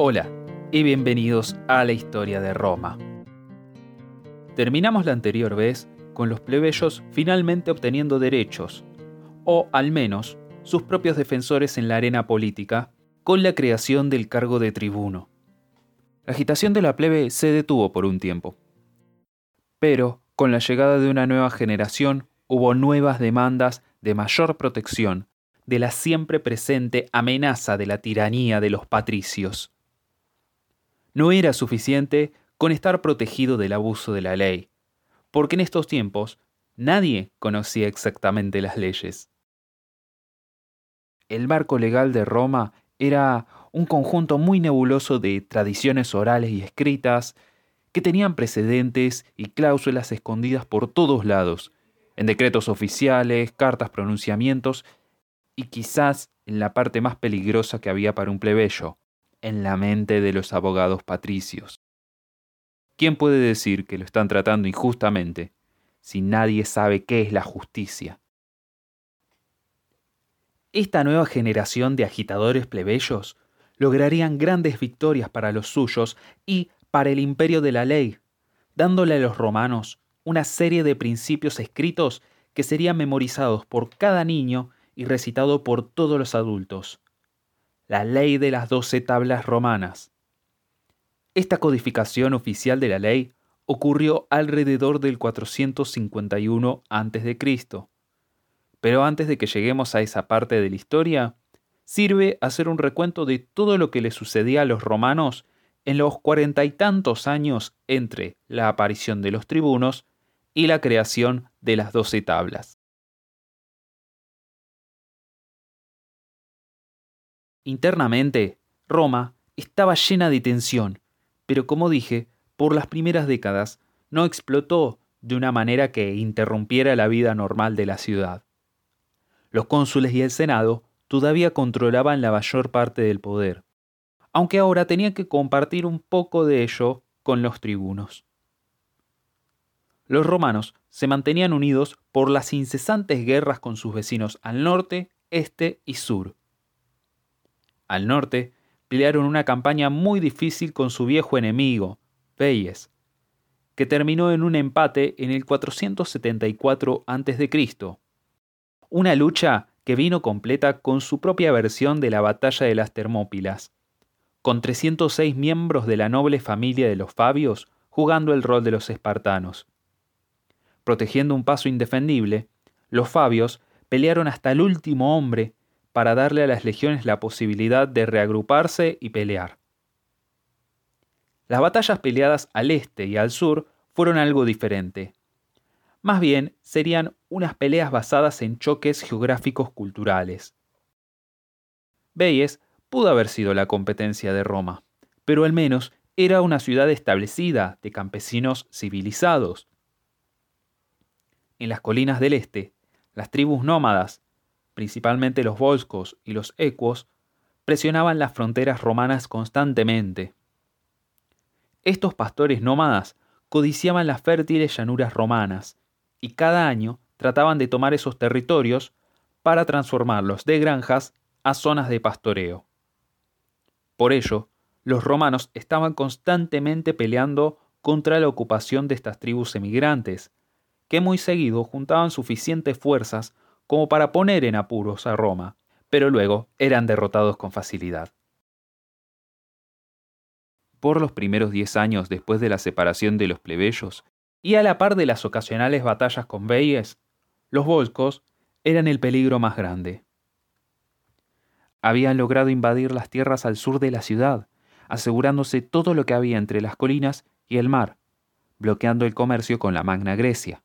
Hola y bienvenidos a la historia de Roma. Terminamos la anterior vez con los plebeyos finalmente obteniendo derechos, o al menos sus propios defensores en la arena política, con la creación del cargo de tribuno. La agitación de la plebe se detuvo por un tiempo. Pero, con la llegada de una nueva generación, hubo nuevas demandas de mayor protección de la siempre presente amenaza de la tiranía de los patricios. No era suficiente con estar protegido del abuso de la ley, porque en estos tiempos nadie conocía exactamente las leyes. El marco legal de Roma era un conjunto muy nebuloso de tradiciones orales y escritas que tenían precedentes y cláusulas escondidas por todos lados, en decretos oficiales, cartas, pronunciamientos y quizás en la parte más peligrosa que había para un plebeyo, en la mente de los abogados patricios. ¿Quién puede decir que lo están tratando injustamente si nadie sabe qué es la justicia? Esta nueva generación de agitadores plebeyos lograrían grandes victorias para los suyos y para el imperio de la ley, dándole a los romanos una serie de principios escritos que serían memorizados por cada niño y recitado por todos los adultos la ley de las doce tablas romanas. Esta codificación oficial de la ley ocurrió alrededor del 451 a.C. Pero antes de que lleguemos a esa parte de la historia, sirve hacer un recuento de todo lo que le sucedía a los romanos en los cuarenta y tantos años entre la aparición de los tribunos y la creación de las doce tablas. Internamente, Roma estaba llena de tensión, pero como dije, por las primeras décadas no explotó de una manera que interrumpiera la vida normal de la ciudad. Los cónsules y el Senado todavía controlaban la mayor parte del poder, aunque ahora tenían que compartir un poco de ello con los tribunos. Los romanos se mantenían unidos por las incesantes guerras con sus vecinos al norte, este y sur, al norte, pelearon una campaña muy difícil con su viejo enemigo, Veyes, que terminó en un empate en el 474 a.C. Una lucha que vino completa con su propia versión de la batalla de las Termópilas, con 306 miembros de la noble familia de los Fabios jugando el rol de los espartanos. Protegiendo un paso indefendible, los Fabios pelearon hasta el último hombre para darle a las legiones la posibilidad de reagruparse y pelear. Las batallas peleadas al este y al sur fueron algo diferente. Más bien serían unas peleas basadas en choques geográficos culturales. Veyes pudo haber sido la competencia de Roma, pero al menos era una ciudad establecida de campesinos civilizados. En las colinas del este, las tribus nómadas principalmente los volscos y los ecuos, presionaban las fronteras romanas constantemente. Estos pastores nómadas codiciaban las fértiles llanuras romanas y cada año trataban de tomar esos territorios para transformarlos de granjas a zonas de pastoreo. Por ello, los romanos estaban constantemente peleando contra la ocupación de estas tribus emigrantes, que muy seguido juntaban suficientes fuerzas como para poner en apuros a Roma, pero luego eran derrotados con facilidad. Por los primeros diez años después de la separación de los plebeyos, y a la par de las ocasionales batallas con Veyes, los volscos eran el peligro más grande. Habían logrado invadir las tierras al sur de la ciudad, asegurándose todo lo que había entre las colinas y el mar, bloqueando el comercio con la Magna Grecia.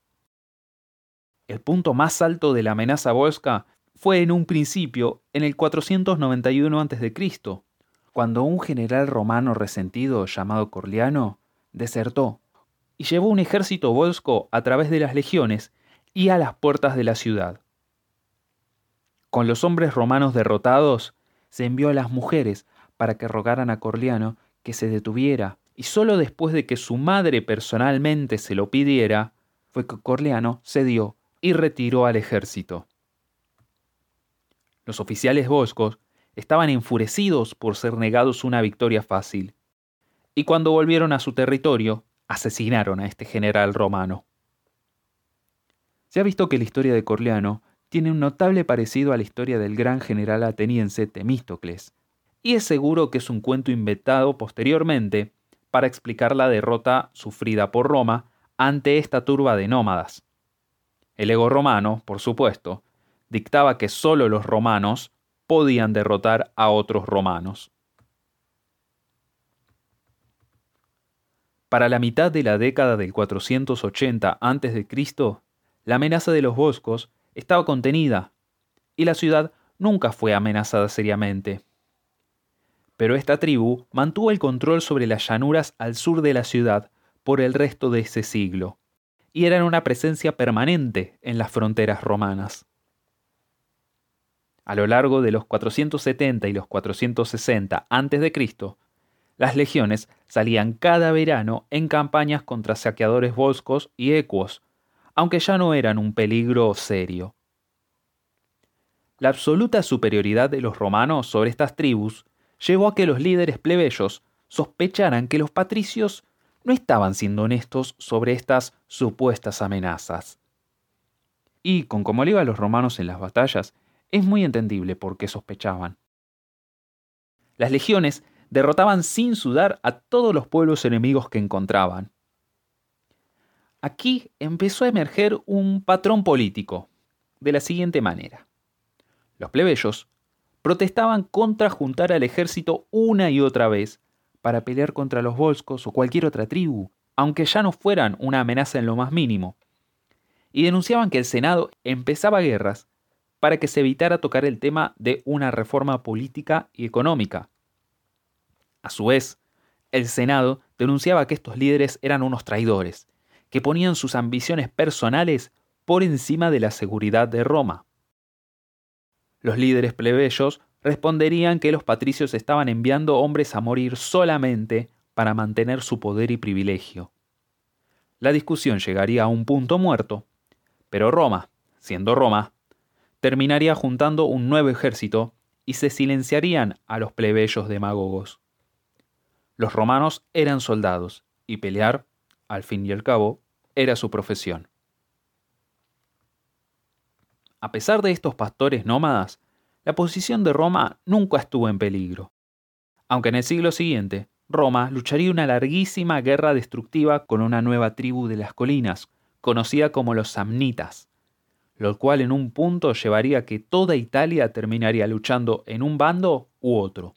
El punto más alto de la amenaza volsca fue en un principio en el 491 a.C., cuando un general romano resentido llamado Corliano desertó y llevó un ejército volsco a través de las legiones y a las puertas de la ciudad. Con los hombres romanos derrotados, se envió a las mujeres para que rogaran a Corliano que se detuviera, y solo después de que su madre personalmente se lo pidiera, fue que Corliano cedió y retiró al ejército. Los oficiales boscos estaban enfurecidos por ser negados una victoria fácil. Y cuando volvieron a su territorio, asesinaron a este general romano. Se ha visto que la historia de Corleano tiene un notable parecido a la historia del gran general ateniense Temístocles, y es seguro que es un cuento inventado posteriormente para explicar la derrota sufrida por Roma ante esta turba de nómadas. El ego romano, por supuesto, dictaba que solo los romanos podían derrotar a otros romanos. Para la mitad de la década del 480 a.C., la amenaza de los boscos estaba contenida y la ciudad nunca fue amenazada seriamente. Pero esta tribu mantuvo el control sobre las llanuras al sur de la ciudad por el resto de ese siglo, y eran una presencia permanente en las fronteras romanas. A lo largo de los 470 y los 460 a.C., las legiones salían cada verano en campañas contra saqueadores boscos y ecuos, aunque ya no eran un peligro serio. La absoluta superioridad de los romanos sobre estas tribus llevó a que los líderes plebeyos sospecharan que los patricios no estaban siendo honestos sobre estas supuestas amenazas. Y con cómo le iba los romanos en las batallas, es muy entendible por qué sospechaban. Las legiones derrotaban sin sudar a todos los pueblos enemigos que encontraban. Aquí empezó a emerger un patrón político, de la siguiente manera. Los plebeyos protestaban contra juntar al ejército una y otra vez para pelear contra los volscos o cualquier otra tribu, aunque ya no fueran una amenaza en lo más mínimo, y denunciaban que el Senado empezaba guerras para que se evitara tocar el tema de una reforma política y económica. A su vez, el Senado denunciaba que estos líderes eran unos traidores que ponían sus ambiciones personales por encima de la seguridad de Roma. Los líderes plebeyos responderían que los patricios estaban enviando hombres a morir solamente para mantener su poder y privilegio. La discusión llegaría a un punto muerto, pero Roma, siendo Roma, terminaría juntando un nuevo ejército y se silenciarían a los plebeyos demagogos. Los romanos eran soldados y pelear, al fin y al cabo, era su profesión. A pesar de estos pastores nómadas, la posición de Roma nunca estuvo en peligro. Aunque en el siglo siguiente, Roma lucharía una larguísima guerra destructiva con una nueva tribu de las colinas, conocida como los Samnitas, lo cual en un punto llevaría a que toda Italia terminaría luchando en un bando u otro.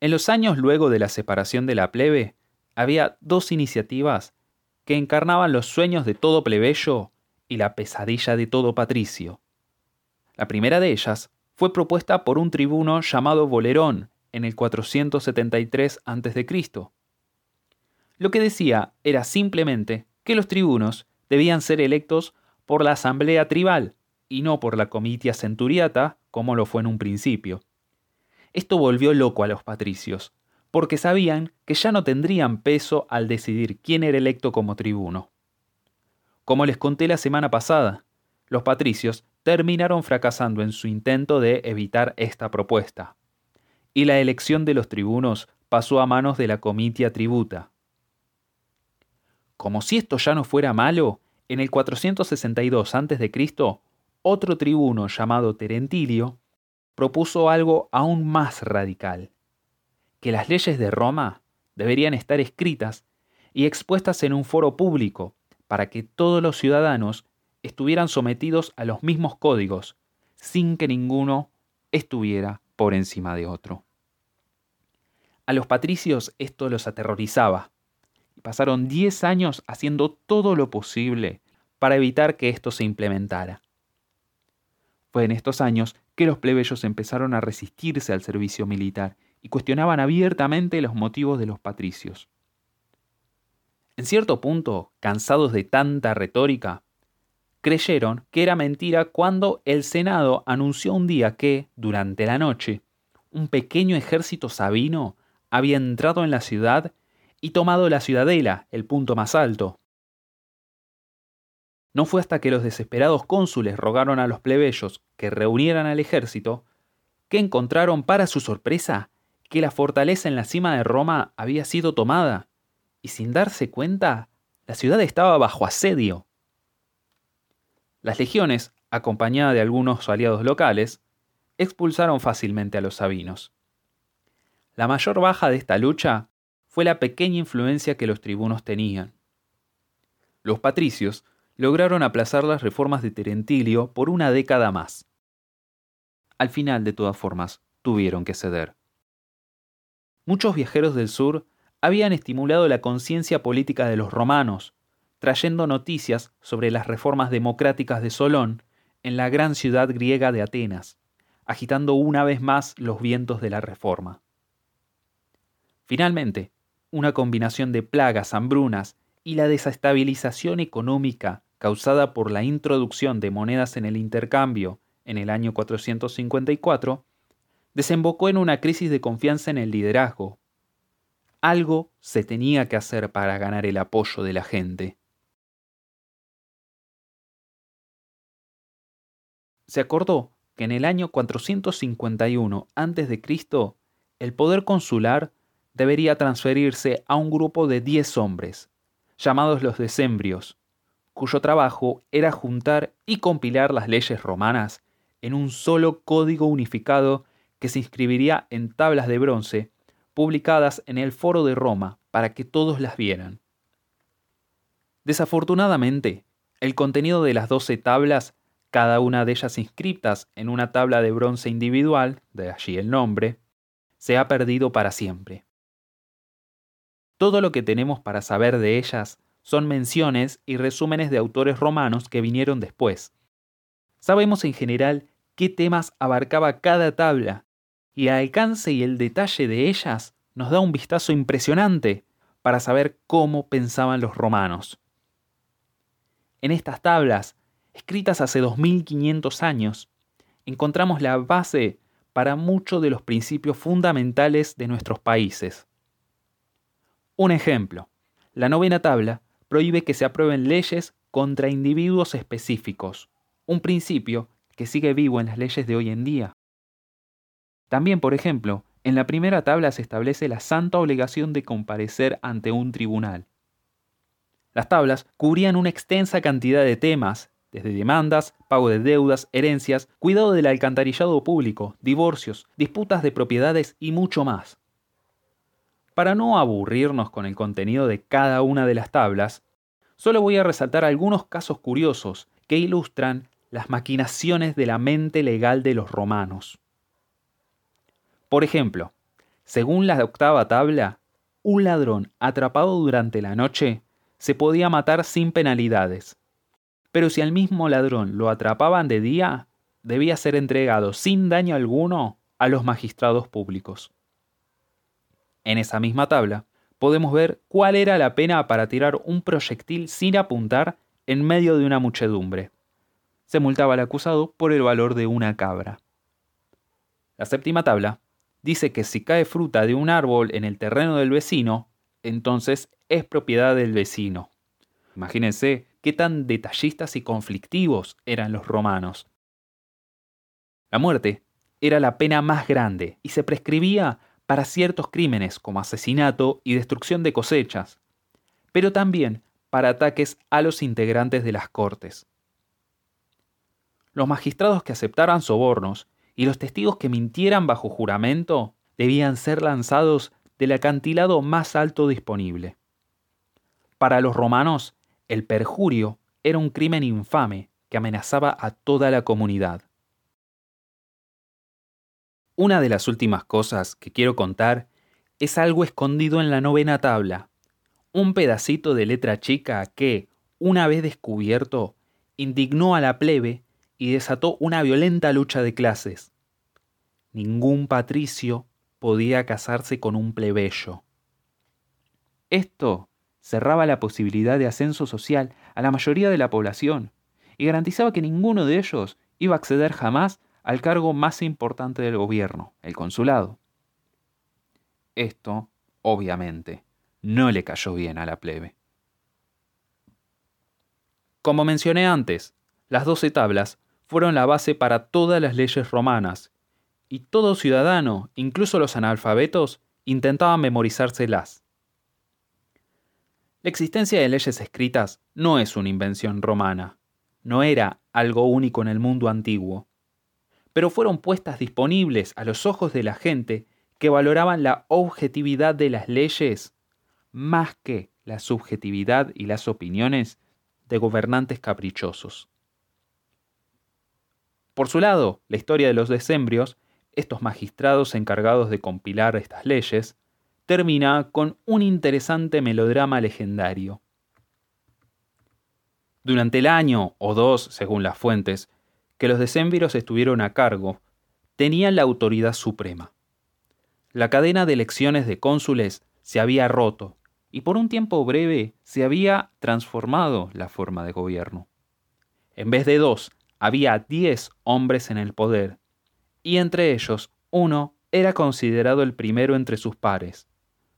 En los años luego de la separación de la plebe, había dos iniciativas que encarnaban los sueños de todo plebeyo y la pesadilla de todo patricio. La primera de ellas fue propuesta por un tribuno llamado Bolerón en el 473 a.C. Lo que decía era simplemente que los tribunos debían ser electos por la asamblea tribal y no por la comitia centuriata como lo fue en un principio. Esto volvió loco a los patricios, porque sabían que ya no tendrían peso al decidir quién era electo como tribuno. Como les conté la semana pasada, los patricios terminaron fracasando en su intento de evitar esta propuesta, y la elección de los tribunos pasó a manos de la comitia tributa. Como si esto ya no fuera malo, en el 462 a.C., otro tribuno llamado Terentilio propuso algo aún más radical que las leyes de Roma deberían estar escritas y expuestas en un foro público para que todos los ciudadanos estuvieran sometidos a los mismos códigos, sin que ninguno estuviera por encima de otro. A los patricios esto los aterrorizaba, y pasaron diez años haciendo todo lo posible para evitar que esto se implementara. Fue en estos años que los plebeyos empezaron a resistirse al servicio militar y cuestionaban abiertamente los motivos de los patricios. En cierto punto, cansados de tanta retórica, creyeron que era mentira cuando el Senado anunció un día que, durante la noche, un pequeño ejército sabino había entrado en la ciudad y tomado la ciudadela, el punto más alto. No fue hasta que los desesperados cónsules rogaron a los plebeyos que reunieran al ejército que encontraron para su sorpresa que la fortaleza en la cima de Roma había sido tomada, y sin darse cuenta, la ciudad estaba bajo asedio. Las legiones, acompañadas de algunos aliados locales, expulsaron fácilmente a los sabinos. La mayor baja de esta lucha fue la pequeña influencia que los tribunos tenían. Los patricios lograron aplazar las reformas de Terentilio por una década más. Al final, de todas formas, tuvieron que ceder. Muchos viajeros del sur habían estimulado la conciencia política de los romanos, trayendo noticias sobre las reformas democráticas de Solón en la gran ciudad griega de Atenas, agitando una vez más los vientos de la reforma. Finalmente, una combinación de plagas, hambrunas y la desestabilización económica causada por la introducción de monedas en el intercambio en el año 454, desembocó en una crisis de confianza en el liderazgo. Algo se tenía que hacer para ganar el apoyo de la gente. Se acordó que en el año 451 a.C. el poder consular debería transferirse a un grupo de diez hombres, llamados los decembrios, cuyo trabajo era juntar y compilar las leyes romanas en un solo código unificado que se inscribiría en tablas de bronce publicadas en el Foro de Roma para que todos las vieran. Desafortunadamente, el contenido de las doce tablas, cada una de ellas inscritas en una tabla de bronce individual, de allí el nombre, se ha perdido para siempre. Todo lo que tenemos para saber de ellas son menciones y resúmenes de autores romanos que vinieron después. Sabemos en general qué temas abarcaba cada tabla, y el alcance y el detalle de ellas nos da un vistazo impresionante para saber cómo pensaban los romanos. En estas tablas, escritas hace 2500 años, encontramos la base para muchos de los principios fundamentales de nuestros países. Un ejemplo, la novena tabla prohíbe que se aprueben leyes contra individuos específicos, un principio que sigue vivo en las leyes de hoy en día. También, por ejemplo, en la primera tabla se establece la santa obligación de comparecer ante un tribunal. Las tablas cubrían una extensa cantidad de temas, desde demandas, pago de deudas, herencias, cuidado del alcantarillado público, divorcios, disputas de propiedades y mucho más. Para no aburrirnos con el contenido de cada una de las tablas, solo voy a resaltar algunos casos curiosos que ilustran las maquinaciones de la mente legal de los romanos. Por ejemplo, según la octava tabla, un ladrón atrapado durante la noche se podía matar sin penalidades, pero si al mismo ladrón lo atrapaban de día, debía ser entregado sin daño alguno a los magistrados públicos. En esa misma tabla podemos ver cuál era la pena para tirar un proyectil sin apuntar en medio de una muchedumbre. Se multaba al acusado por el valor de una cabra. La séptima tabla dice que si cae fruta de un árbol en el terreno del vecino, entonces es propiedad del vecino. Imagínense qué tan detallistas y conflictivos eran los romanos. La muerte era la pena más grande y se prescribía para ciertos crímenes como asesinato y destrucción de cosechas, pero también para ataques a los integrantes de las cortes. Los magistrados que aceptaran sobornos y los testigos que mintieran bajo juramento debían ser lanzados del acantilado más alto disponible. Para los romanos, el perjurio era un crimen infame que amenazaba a toda la comunidad. Una de las últimas cosas que quiero contar es algo escondido en la novena tabla, un pedacito de letra chica que, una vez descubierto, indignó a la plebe y desató una violenta lucha de clases. Ningún patricio podía casarse con un plebeyo. Esto cerraba la posibilidad de ascenso social a la mayoría de la población y garantizaba que ninguno de ellos iba a acceder jamás al cargo más importante del gobierno, el consulado. Esto, obviamente, no le cayó bien a la plebe. Como mencioné antes, las doce tablas fueron la base para todas las leyes romanas, y todo ciudadano, incluso los analfabetos, intentaban memorizárselas. La existencia de leyes escritas no es una invención romana, no era algo único en el mundo antiguo, pero fueron puestas disponibles a los ojos de la gente que valoraban la objetividad de las leyes más que la subjetividad y las opiniones de gobernantes caprichosos. Por su lado, la historia de los decembrios, estos magistrados encargados de compilar estas leyes, termina con un interesante melodrama legendario. Durante el año o dos, según las fuentes, que los decemviros estuvieron a cargo, tenían la autoridad suprema. La cadena de elecciones de cónsules se había roto y por un tiempo breve se había transformado la forma de gobierno. En vez de dos, había diez hombres en el poder, y entre ellos uno era considerado el primero entre sus pares,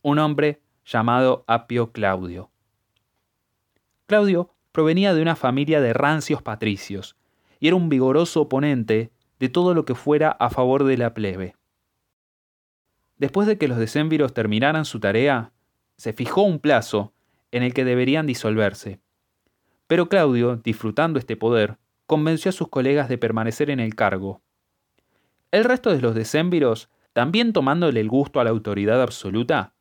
un hombre llamado Apio Claudio. Claudio provenía de una familia de rancios patricios, y era un vigoroso oponente de todo lo que fuera a favor de la plebe. Después de que los decémviros terminaran su tarea, se fijó un plazo en el que deberían disolverse. Pero Claudio, disfrutando este poder, convenció a sus colegas de permanecer en el cargo. El resto de los decémviros, también tomándole el gusto a la autoridad absoluta,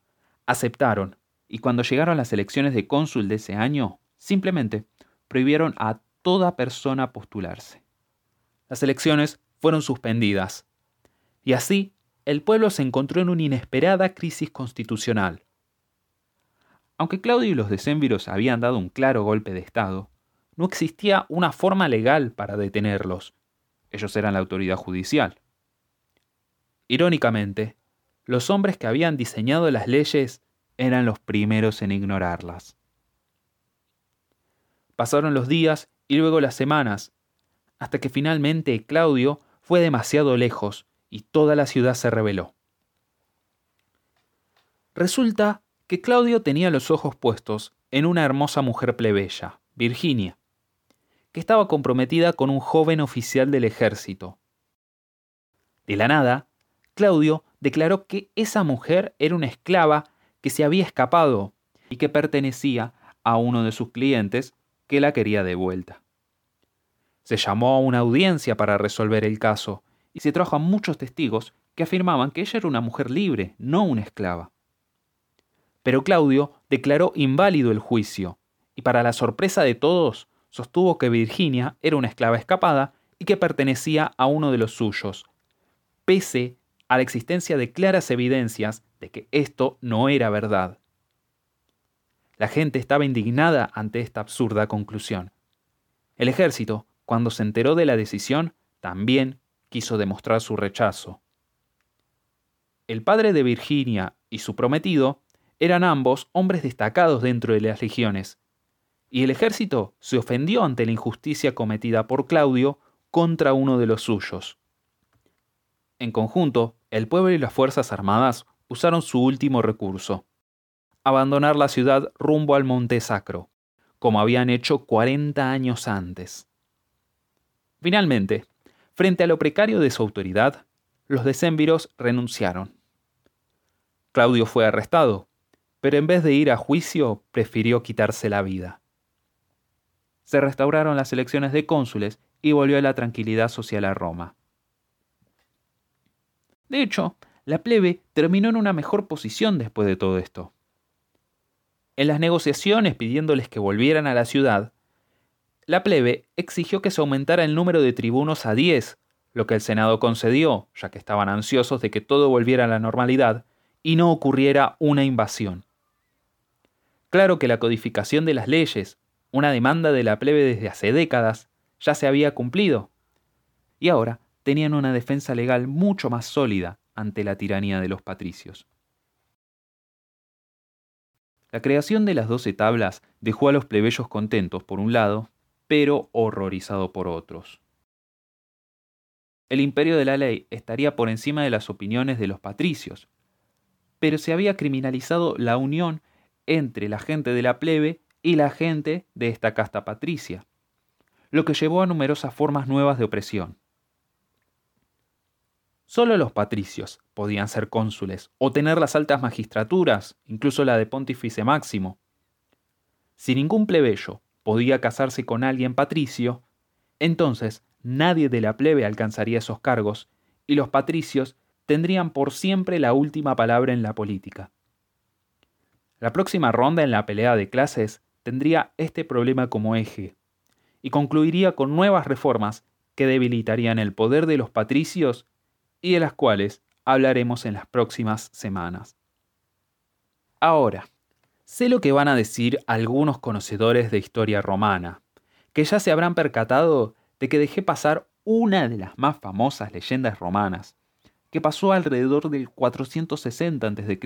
aceptaron, y cuando llegaron las elecciones de cónsul de ese año, simplemente prohibieron a toda persona postularse. Las elecciones fueron suspendidas, y así el pueblo se encontró en una inesperada crisis constitucional. Aunque Claudio y los decémviros habían dado un claro golpe de Estado, no existía una forma legal para detenerlos. Ellos eran la autoridad judicial. Irónicamente, los hombres que habían diseñado las leyes eran los primeros en ignorarlas. Pasaron los días y luego las semanas, hasta que finalmente Claudio fue demasiado lejos y toda la ciudad se rebeló. Resulta que Claudio tenía los ojos puestos en una hermosa mujer plebeya, Virginia, que estaba comprometida con un joven oficial del ejército. De la nada, Claudio declaró que esa mujer era una esclava que se había escapado y que pertenecía a uno de sus clientes que la quería de vuelta. Se llamó a una audiencia para resolver el caso y se trajo a muchos testigos que afirmaban que ella era una mujer libre, no una esclava. Pero Claudio declaró inválido el juicio y para la sorpresa de todos sostuvo que Virginia era una esclava escapada y que pertenecía a uno de los suyos, pese a la existencia de claras evidencias de que esto no era verdad. La gente estaba indignada ante esta absurda conclusión. El ejército, cuando se enteró de la decisión, también quiso demostrar su rechazo. El padre de Virginia y su prometido eran ambos hombres destacados dentro de las legiones, y el ejército se ofendió ante la injusticia cometida por Claudio contra uno de los suyos. En conjunto, el pueblo y las Fuerzas Armadas usaron su último recurso, abandonar la ciudad rumbo al Monte Sacro, como habían hecho 40 años antes. Finalmente, frente a lo precario de su autoridad, los decémviros renunciaron. Claudio fue arrestado, pero en vez de ir a juicio prefirió quitarse la vida. Se restauraron las elecciones de cónsules y volvió la tranquilidad social a Roma. De hecho, la plebe terminó en una mejor posición después de todo esto. En las negociaciones pidiéndoles que volvieran a la ciudad, la plebe exigió que se aumentara el número de tribunos a 10, lo que el Senado concedió, ya que estaban ansiosos de que todo volviera a la normalidad y no ocurriera una invasión. Claro que la codificación de las leyes, una demanda de la plebe desde hace décadas, ya se había cumplido. Y ahora tenían una defensa legal mucho más sólida ante la tiranía de los patricios. La creación de las doce tablas dejó a los plebeyos contentos por un lado, pero horrorizado por otros. El imperio de la ley estaría por encima de las opiniones de los patricios, pero se había criminalizado la unión entre la gente de la plebe y la gente de esta casta patricia, lo que llevó a numerosas formas nuevas de opresión. Solo los patricios podían ser cónsules o tener las altas magistraturas, incluso la de pontífice máximo. Si ningún plebeyo podía casarse con alguien patricio, entonces nadie de la plebe alcanzaría esos cargos y los patricios tendrían por siempre la última palabra en la política. La próxima ronda en la pelea de clases tendría este problema como eje y concluiría con nuevas reformas que debilitarían el poder de los patricios y de las cuales hablaremos en las próximas semanas. Ahora, sé lo que van a decir algunos conocedores de historia romana, que ya se habrán percatado de que dejé pasar una de las más famosas leyendas romanas, que pasó alrededor del 460 a.C.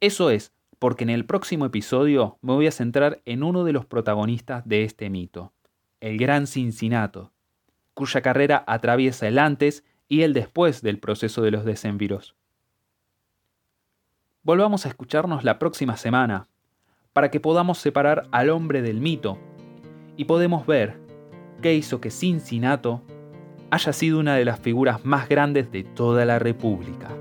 Eso es porque en el próximo episodio me voy a centrar en uno de los protagonistas de este mito, el gran Cincinato, cuya carrera atraviesa el antes y el después del proceso de los decemviros. Volvamos a escucharnos la próxima semana, para que podamos separar al hombre del mito y podemos ver qué hizo que Cincinato haya sido una de las figuras más grandes de toda la República.